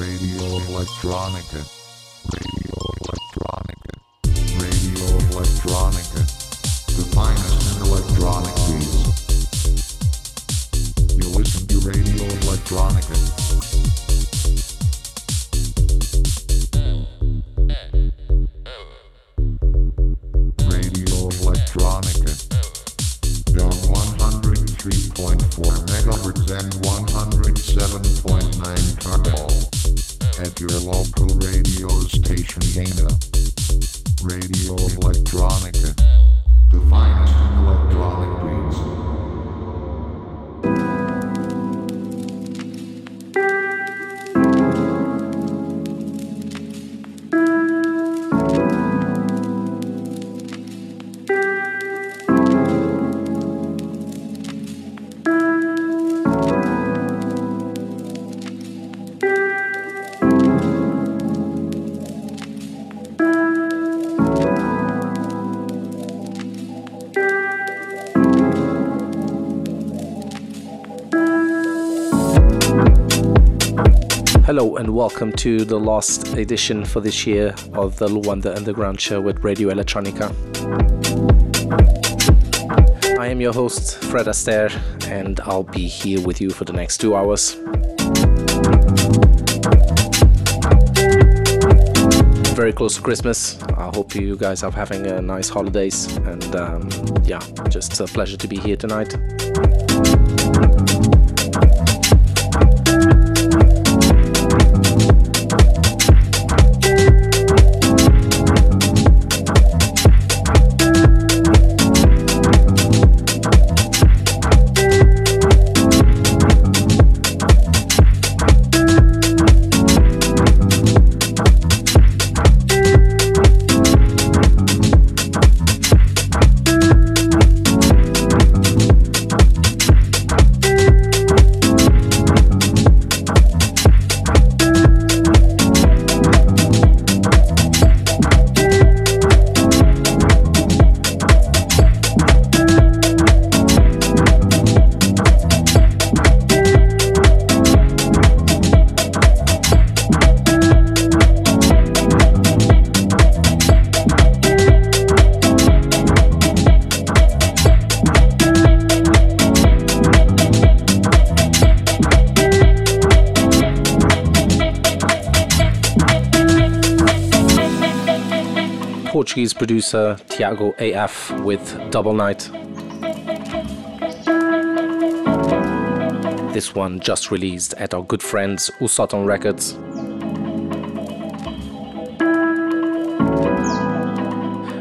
Radio Electronica. Hello and welcome to the last edition for this year of the Luanda Underground Show with Radio Electronica. I am your host, Fred Aster, and I'll be here with you for the next two hours. Very close to Christmas. I hope you guys are having a nice holidays, and um, yeah, just a pleasure to be here tonight. Producer Tiago AF with Double Night. This one just released at our good friends O Sótão Records.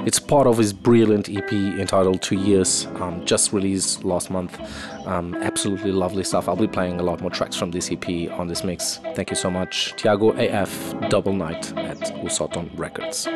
It's part of his brilliant EP entitled Two Years, um, just released last month. Um, absolutely lovely stuff. I'll be playing a lot more tracks from this EP on this mix. Thank you so much. Tiago AF Double Night at O Sótão Records.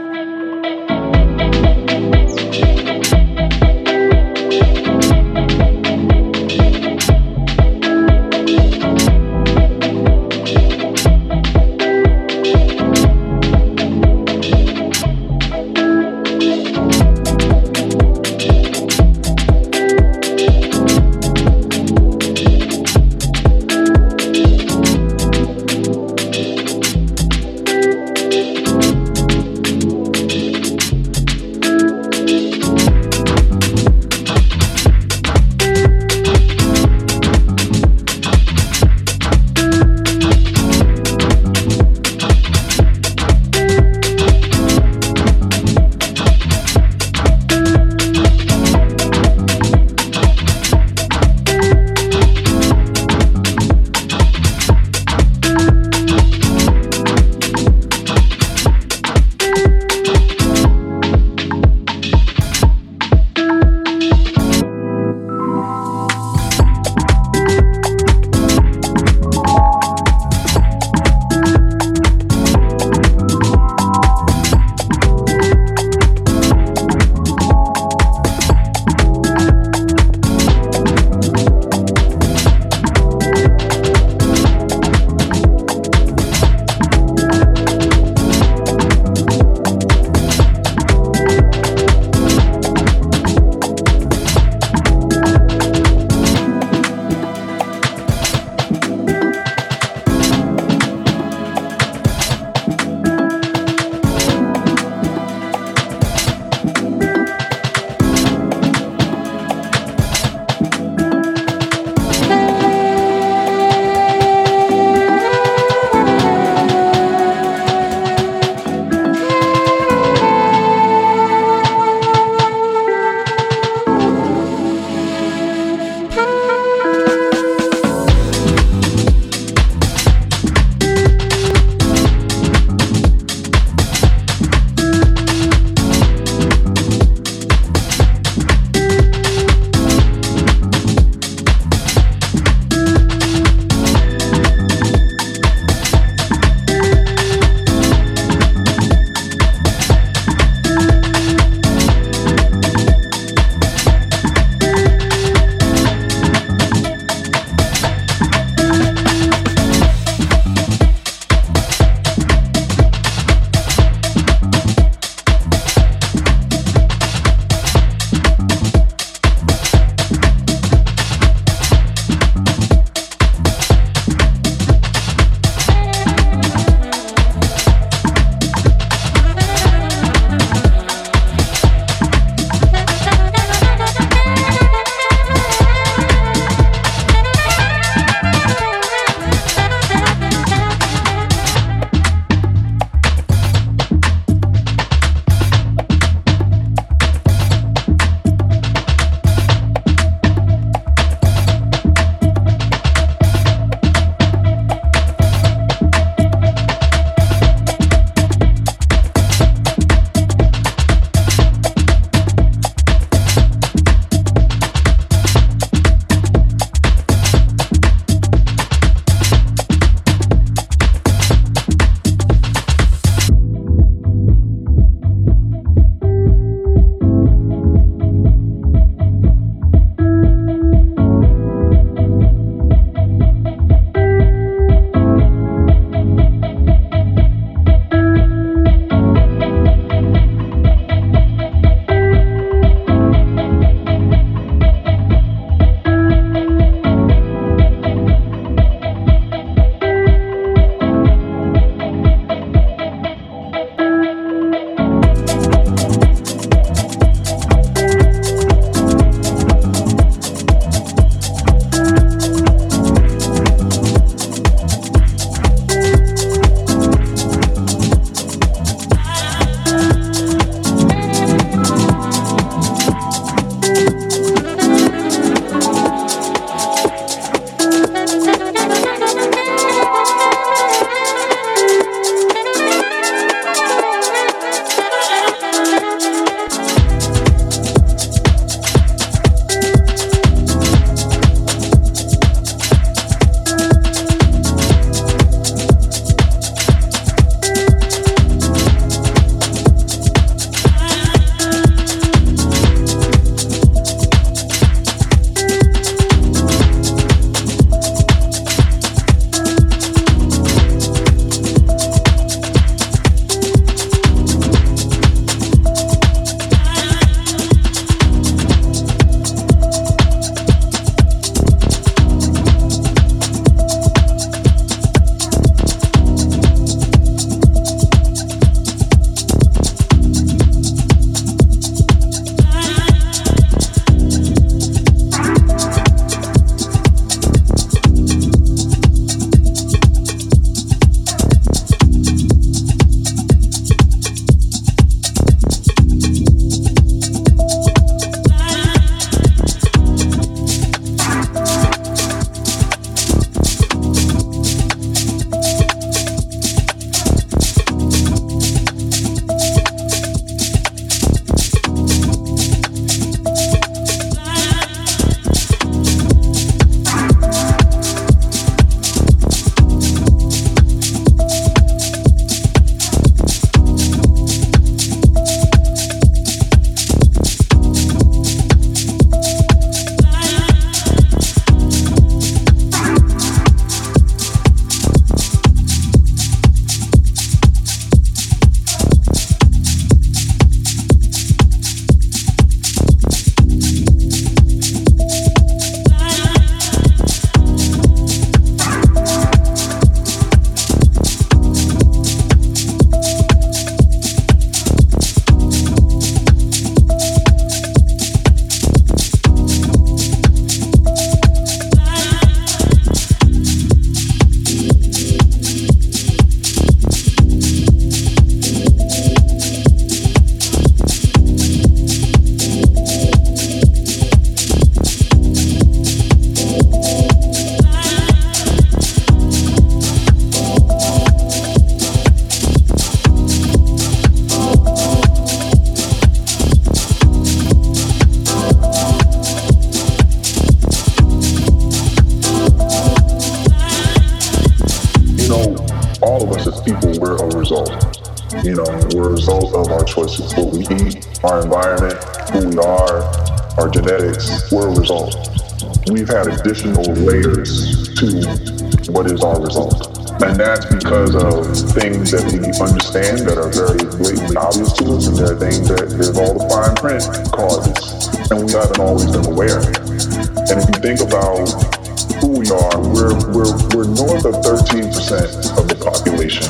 Are, we're, we're, we're north of 13% of the population,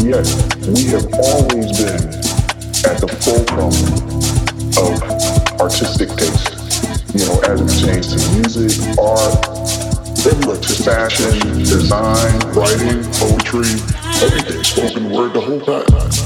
yet we have always been at the fulcrum of artistic taste. You know, as it pertains to music, art, everywhere to fashion, design, writing, poetry, everything, spoken word, the whole pattern.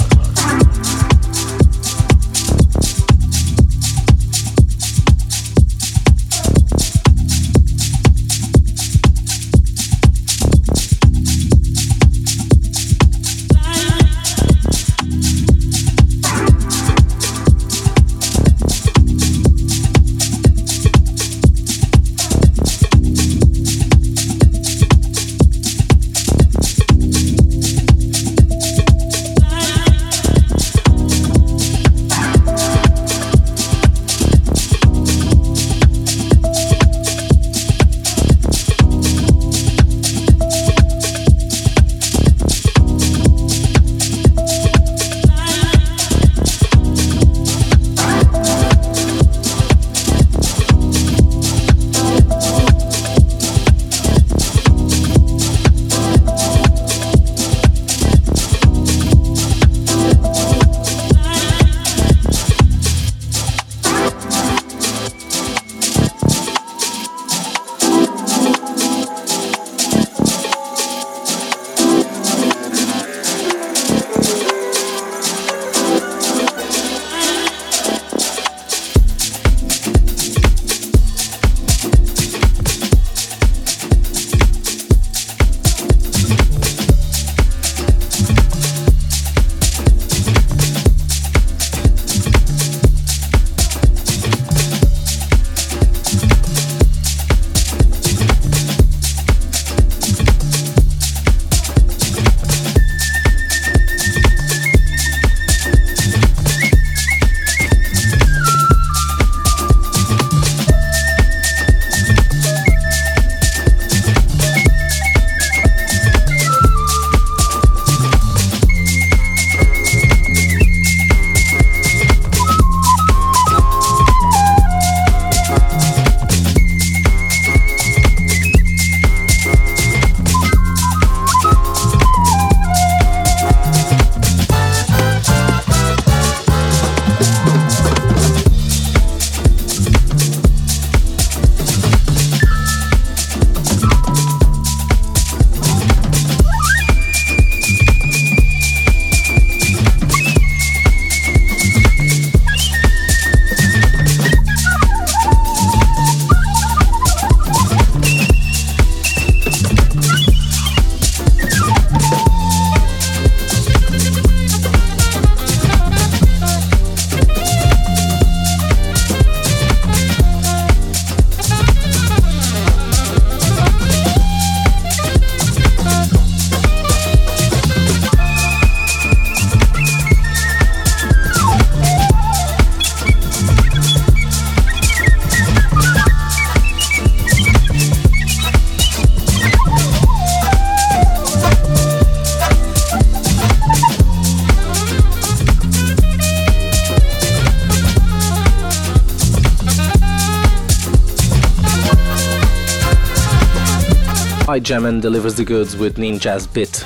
Gemin delivers the goods with Ninjazz Bit.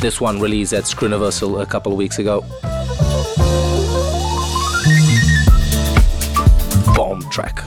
This one released at Scruniversal a couple of weeks ago. Bomb track.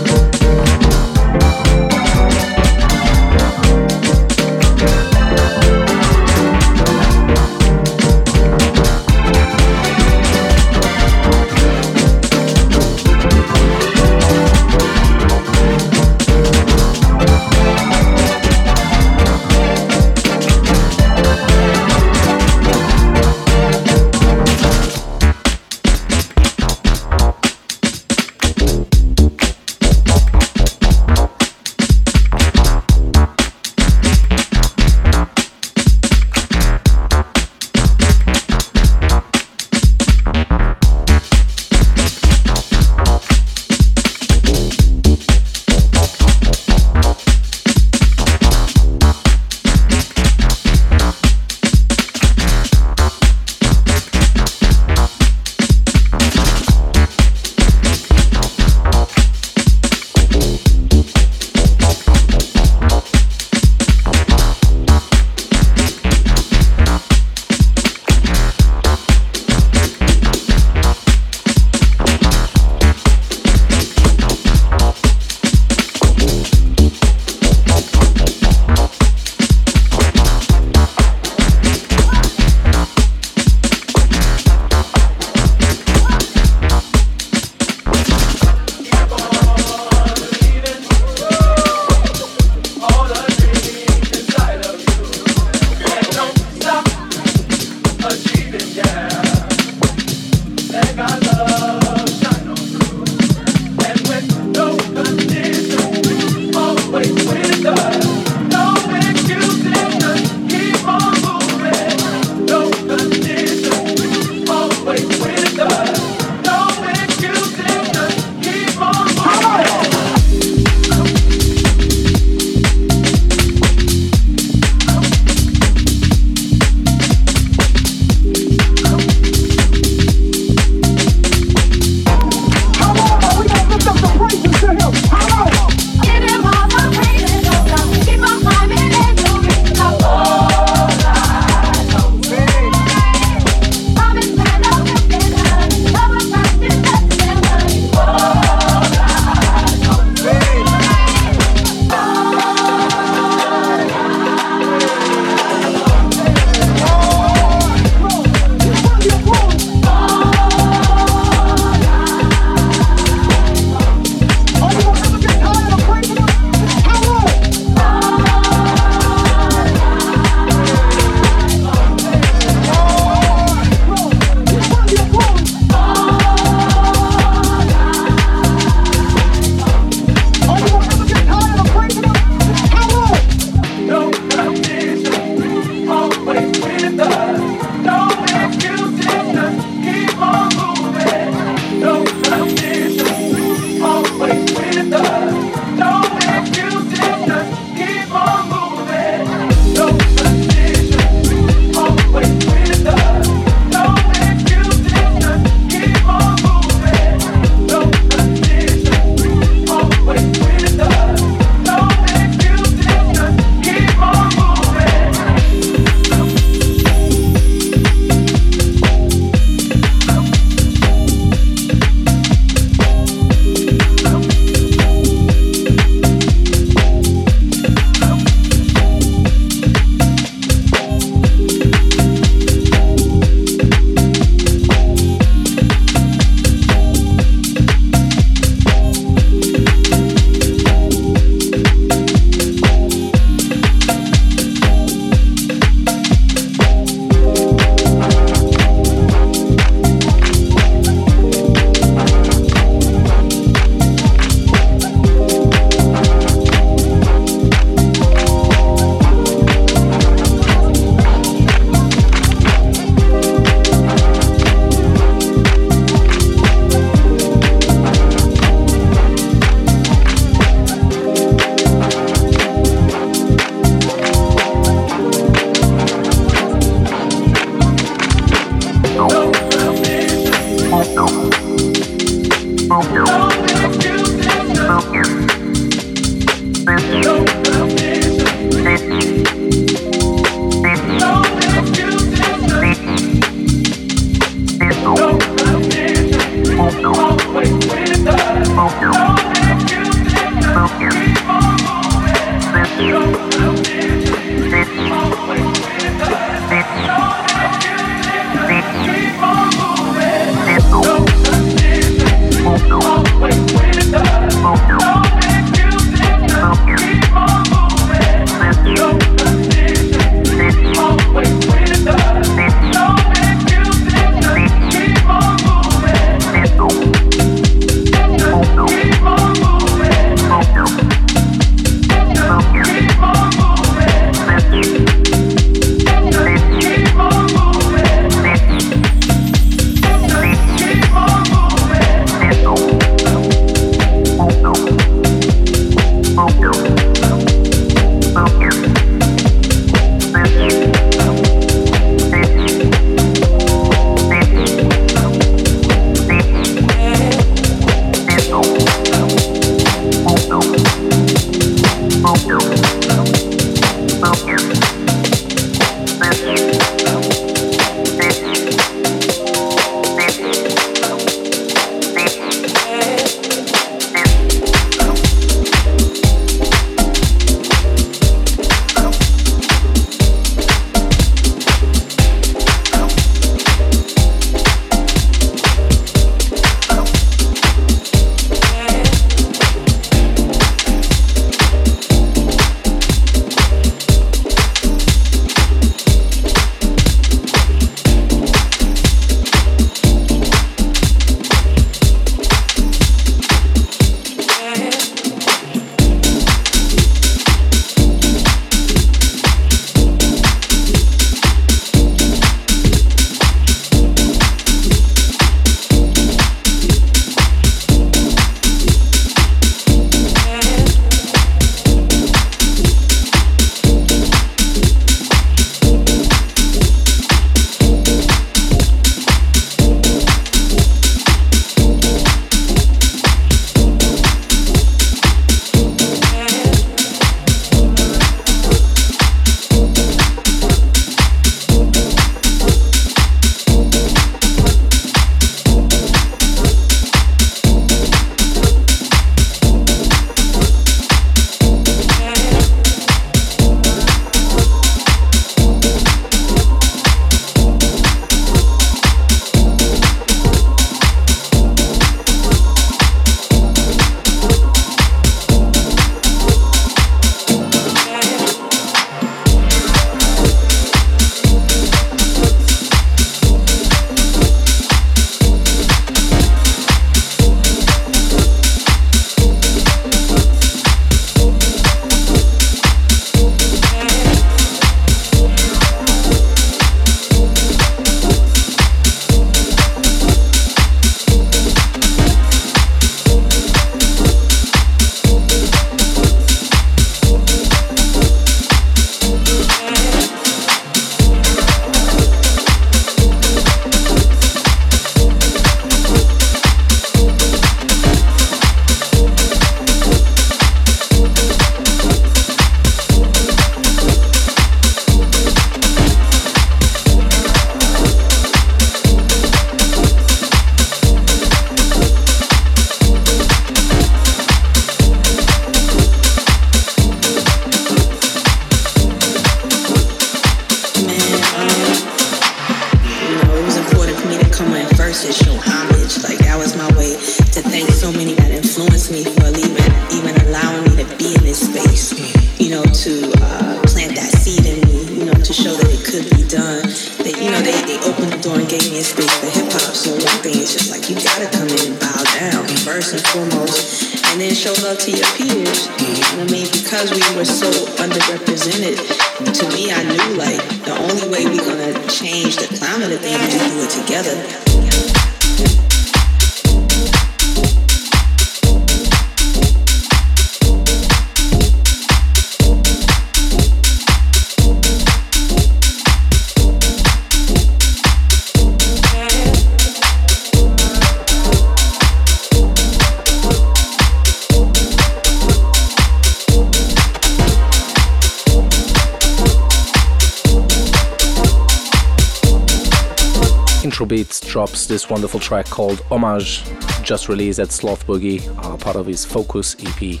Introbeatz drops this wonderful track called Homage, just released at Slothboogie, uh, part of his Focus EP,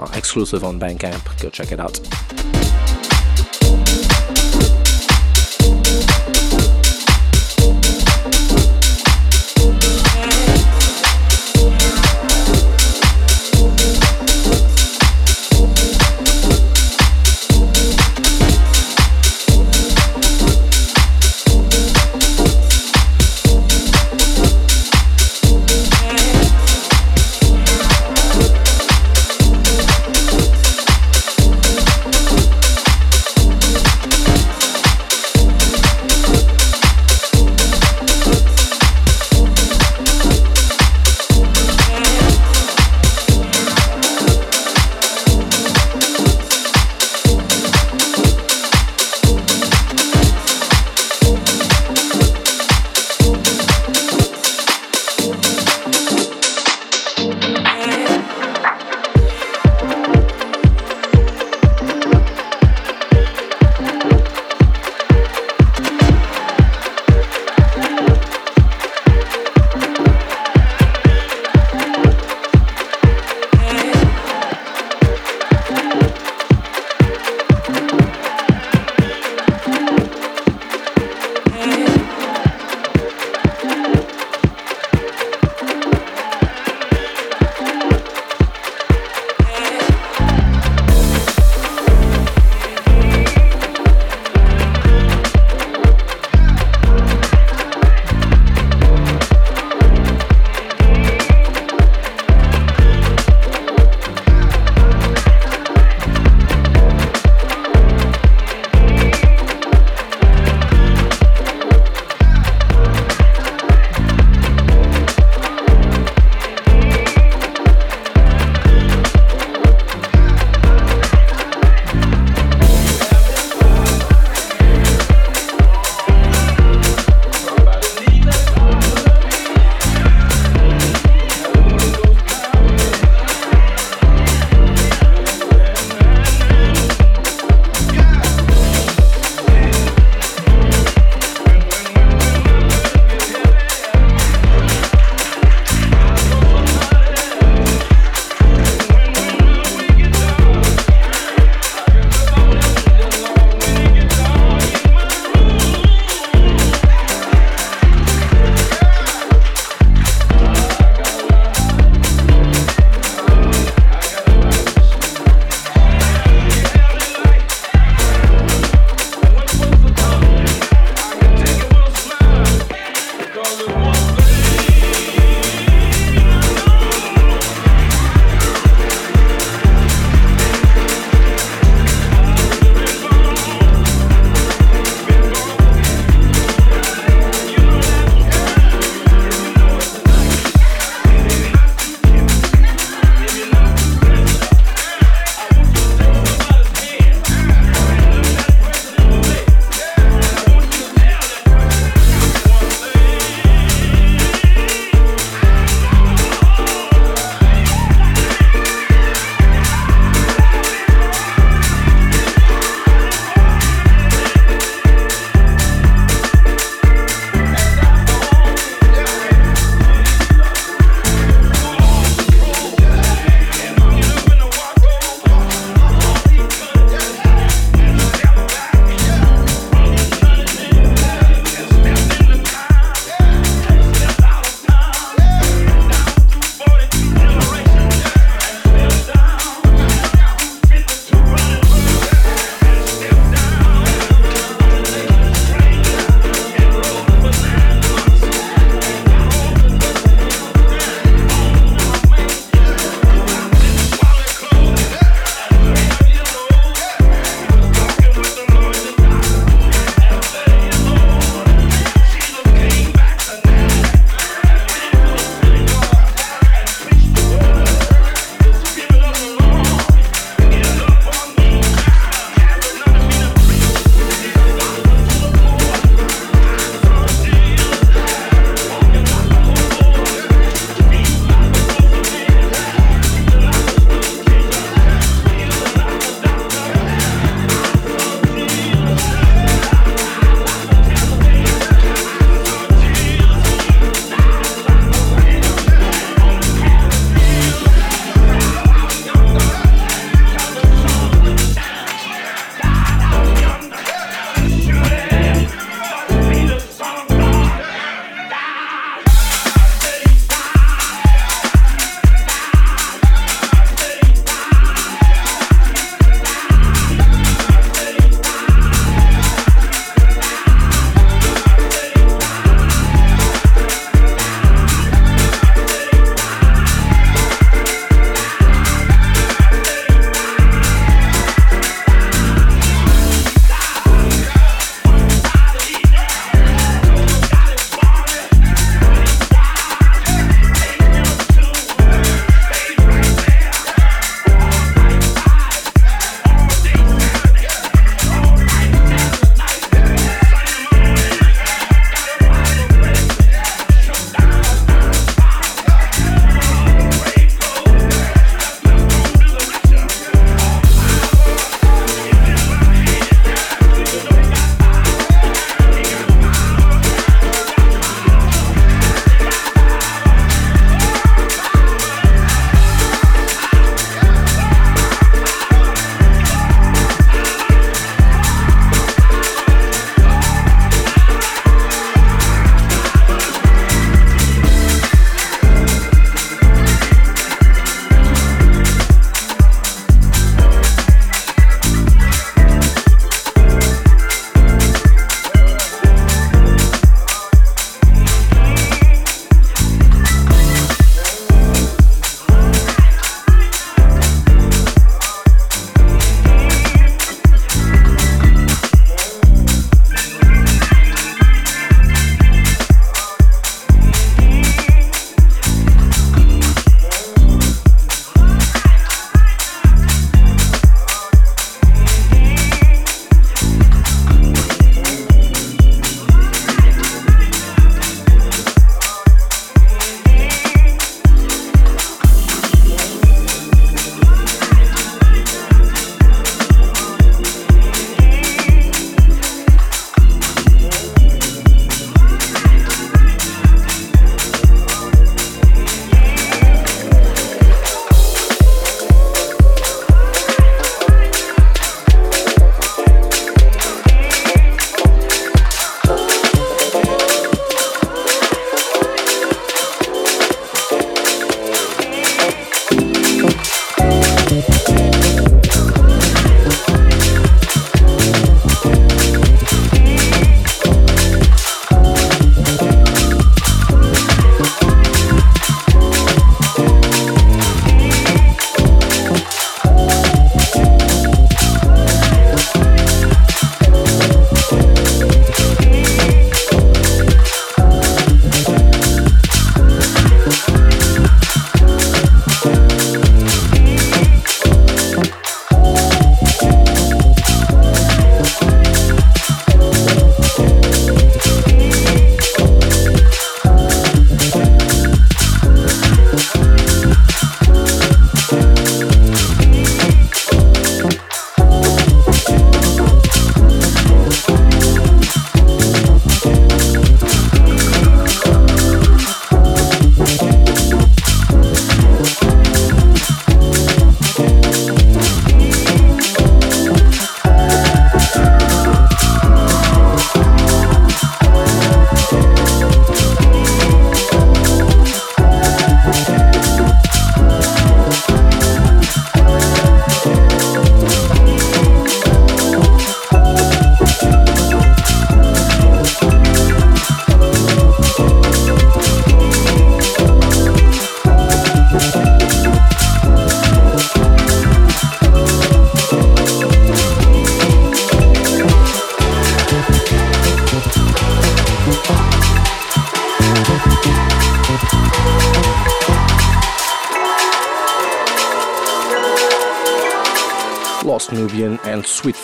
uh, exclusive on Bandcamp. Go check it out.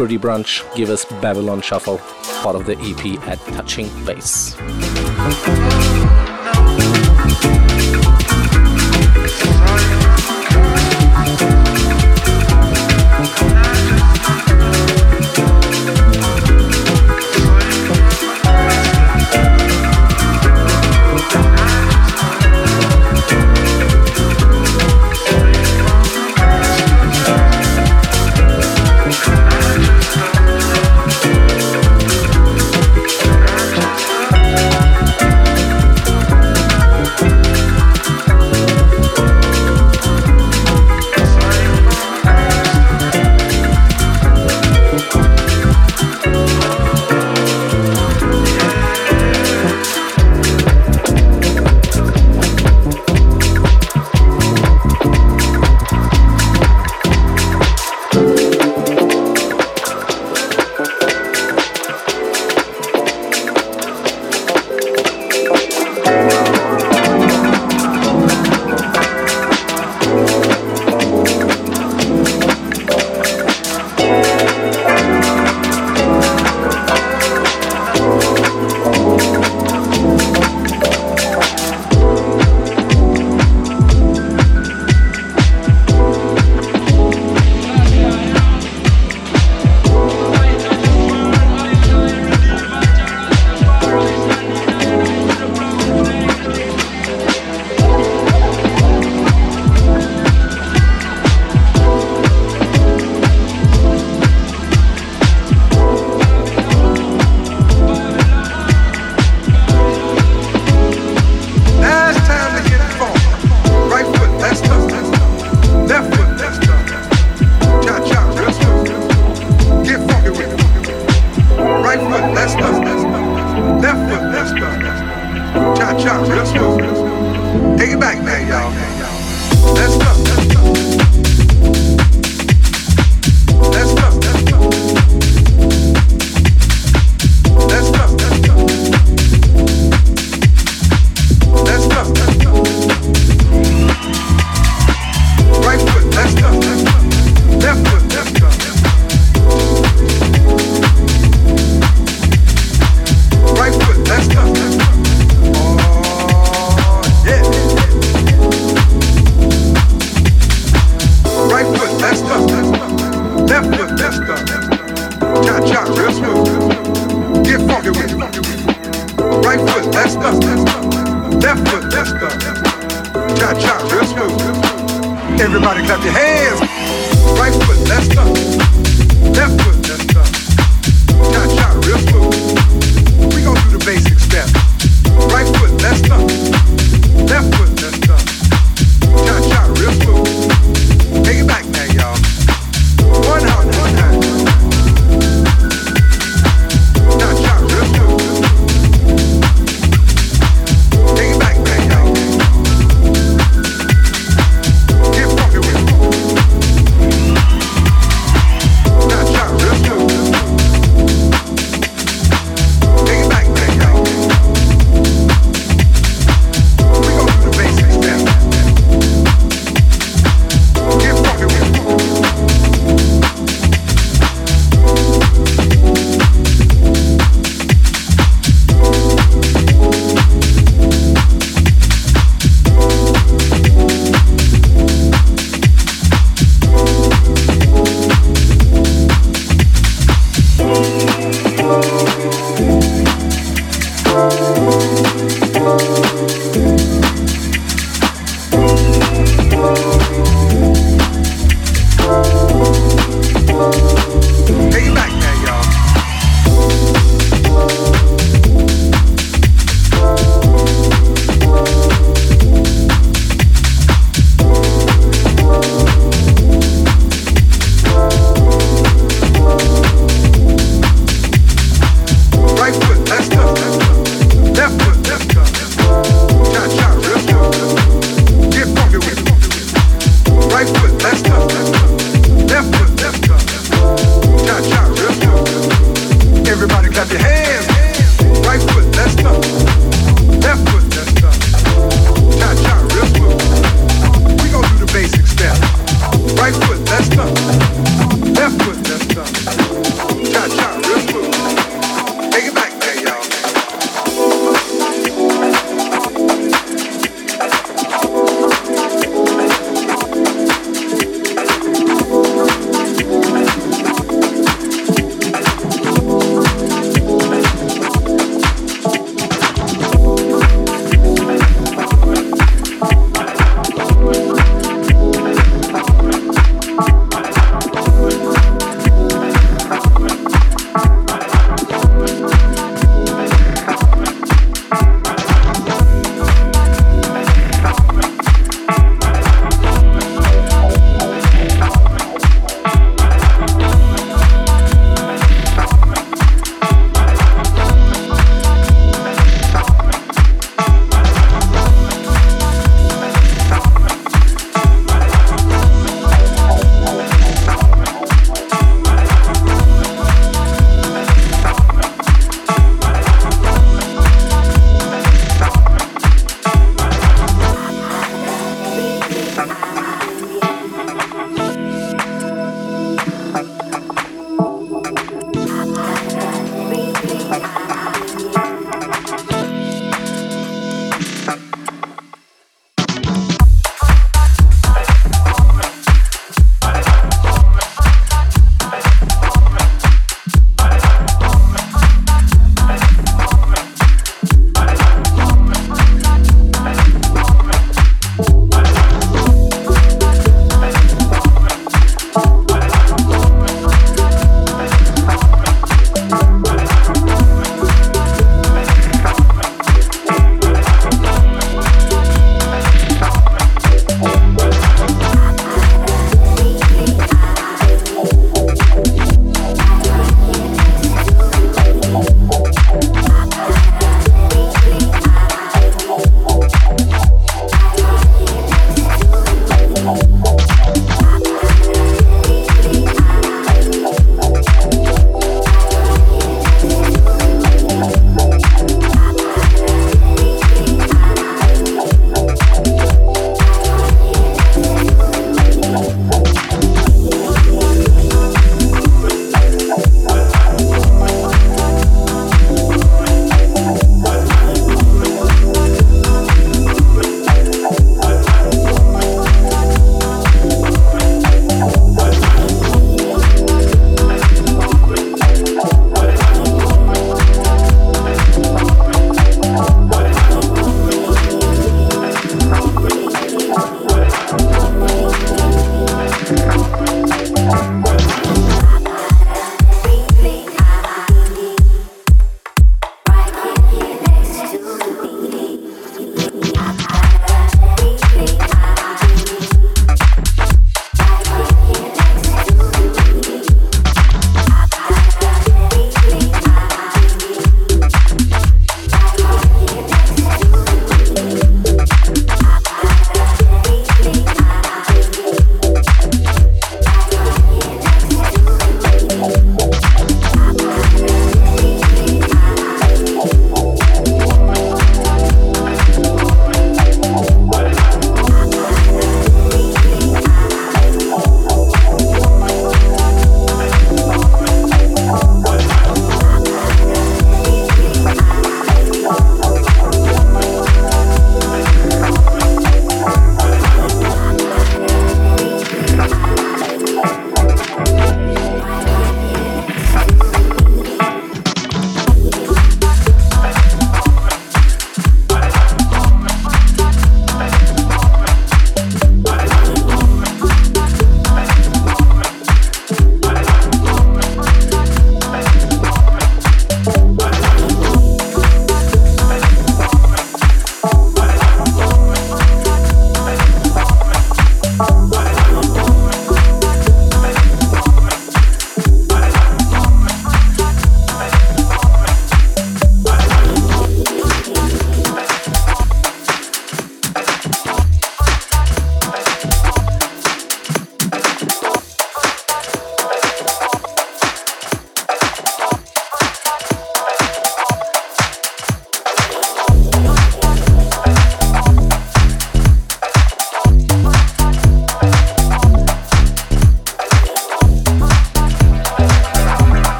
Fruity Brunch give us Babylon Shuffle, part of the EP at Touching Bass.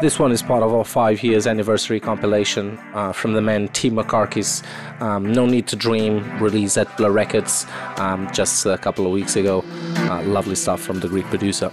This one is part of our five years anniversary compilation uh, from the man T. Markakis. Um, no Need to Dream, released at Blur Records um, just a couple of weeks ago. Uh, lovely stuff from the Greek producer.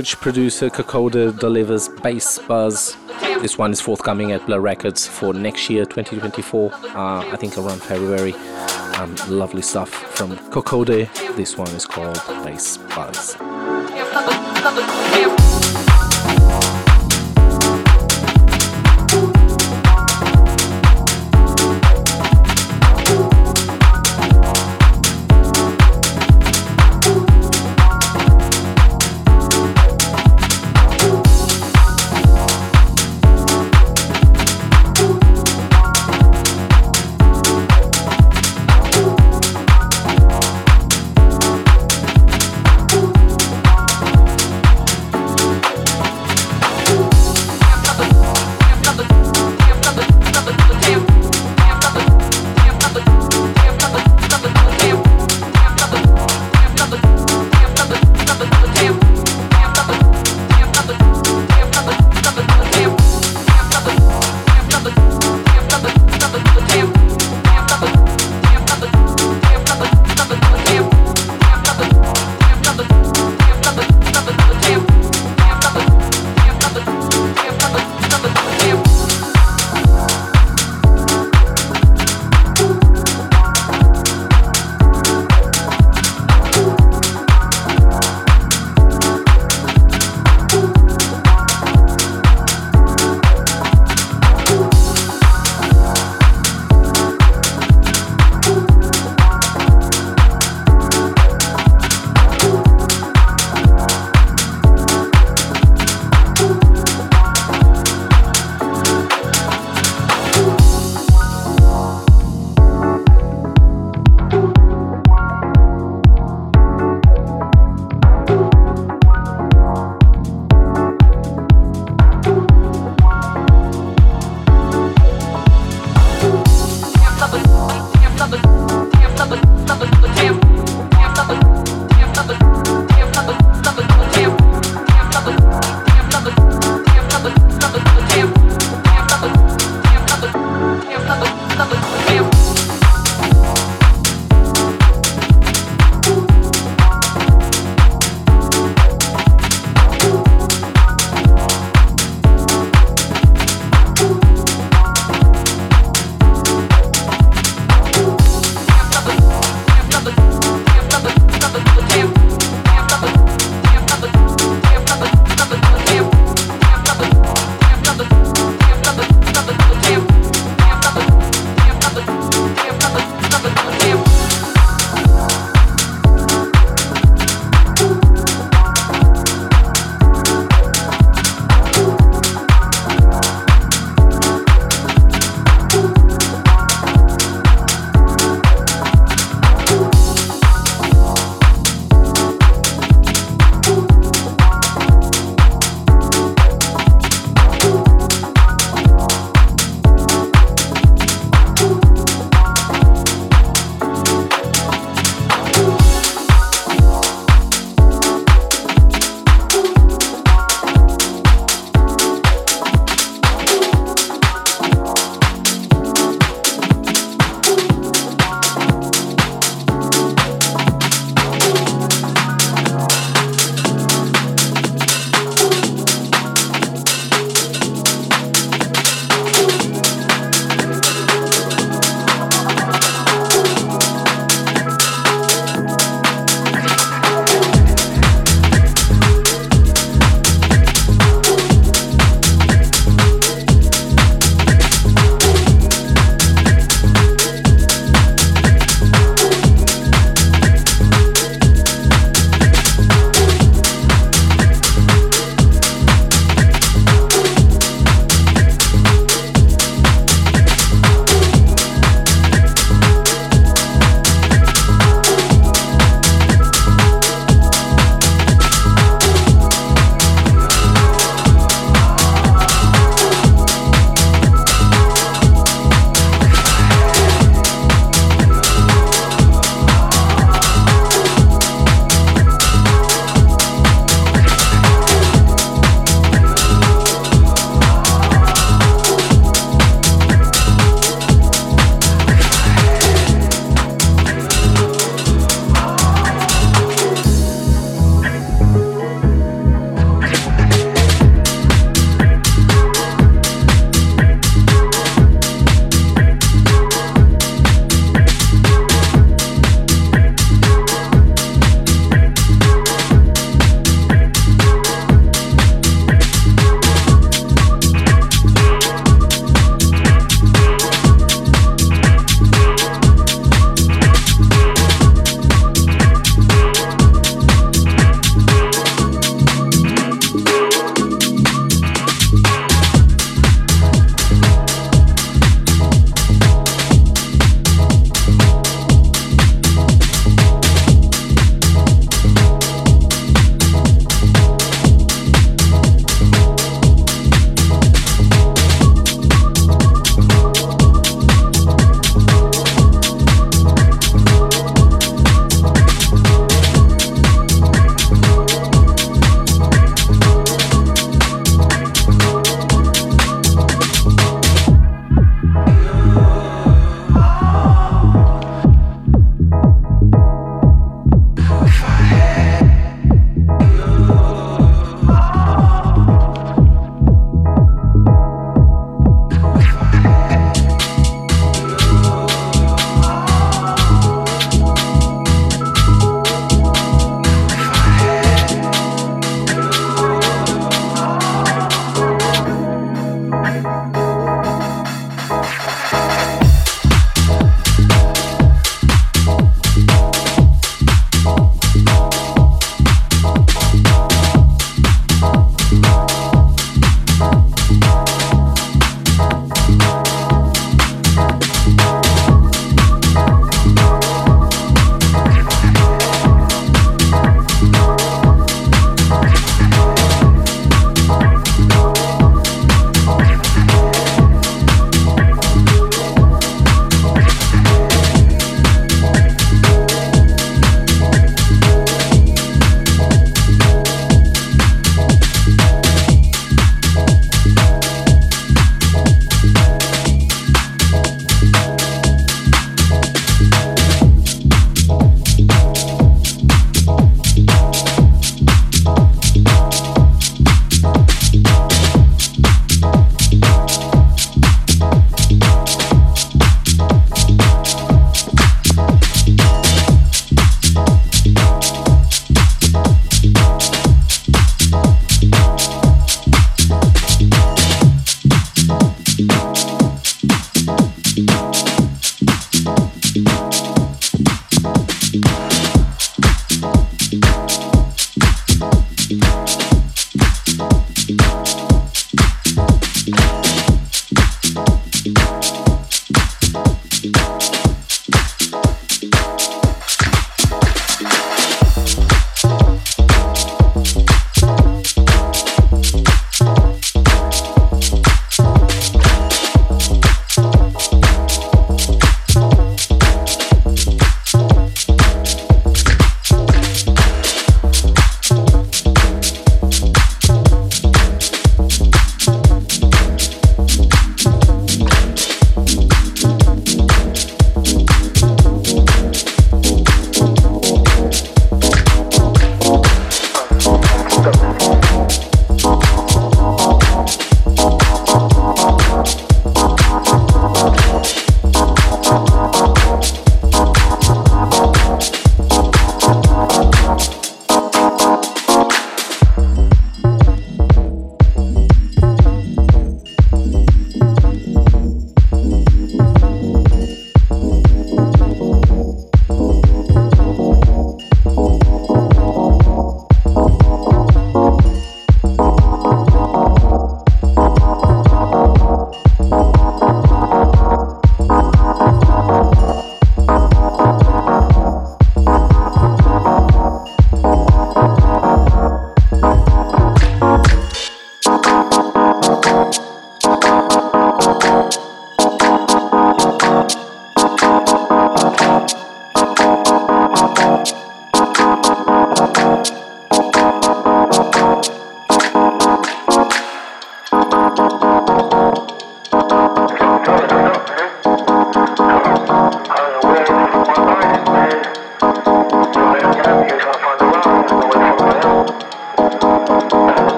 Producer Kokode delivers Bass Buzz. This one is forthcoming at Blur Records for next year, 2024. Uh, I think around February. Um, lovely stuff from Kokode. This one is called Bass Buzz.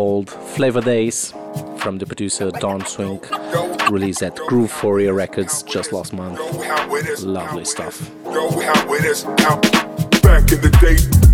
called Flavor Days from the producer Don Swing, released at Groovphoria Records just last month. Lovely stuff. Back in the day,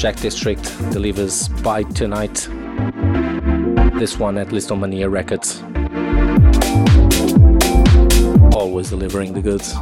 Jack District delivers By Tonight. This one at Lisztomania Records. Always delivering the goods.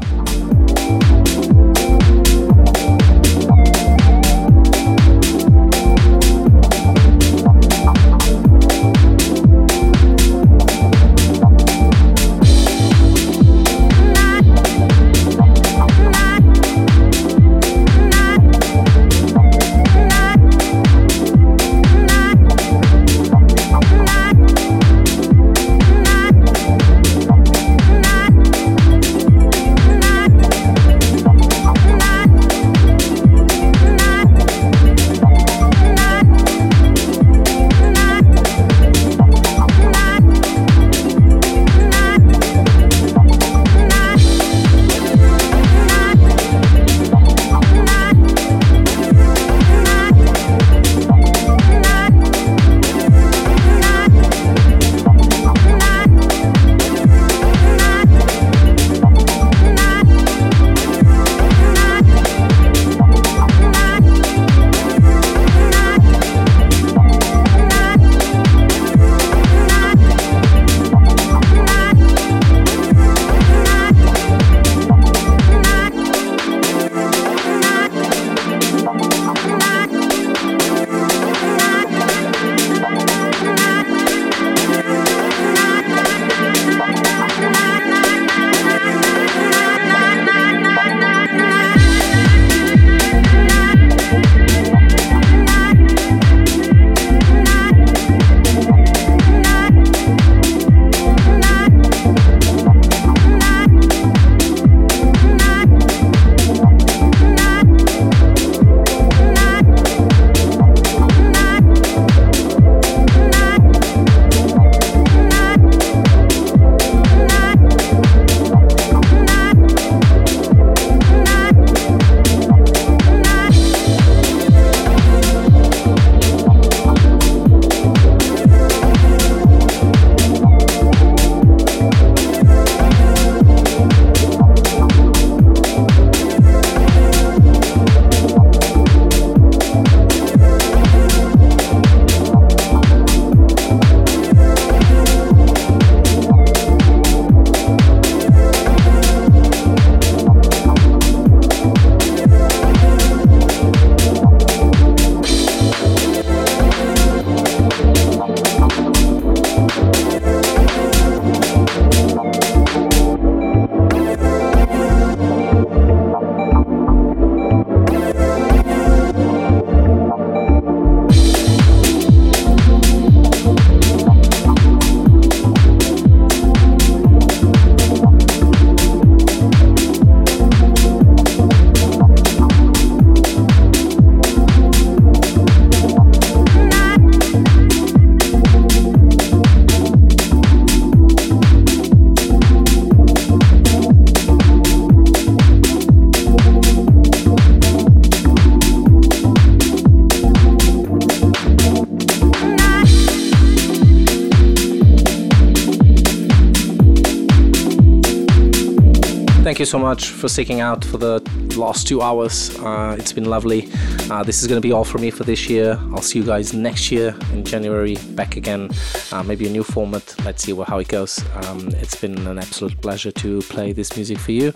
So much for sticking out for the last two hours. Uh, it's been lovely. Uh, this is going to be all for me for this year. I'll see you guys next year in January, back again. Uh, maybe a new format. Let's see how it goes. Um, it's been an absolute pleasure to play this music for you.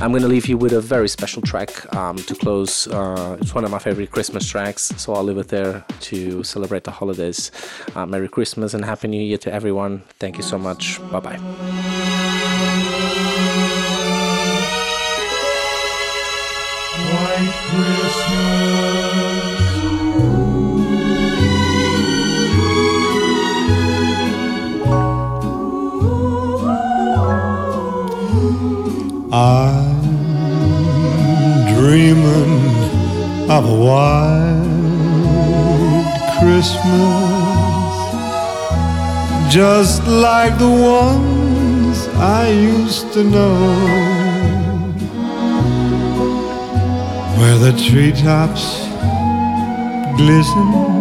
I'm going to leave you with a very special track um, to close. Uh, it's one of my favorite Christmas tracks, so I'll leave it there to celebrate the holidays. Uh, Merry Christmas and Happy New Year to everyone. Thank you so much. Bye bye. I'm dreaming of a white Christmas, just like the ones I used to know. Where the treetops glisten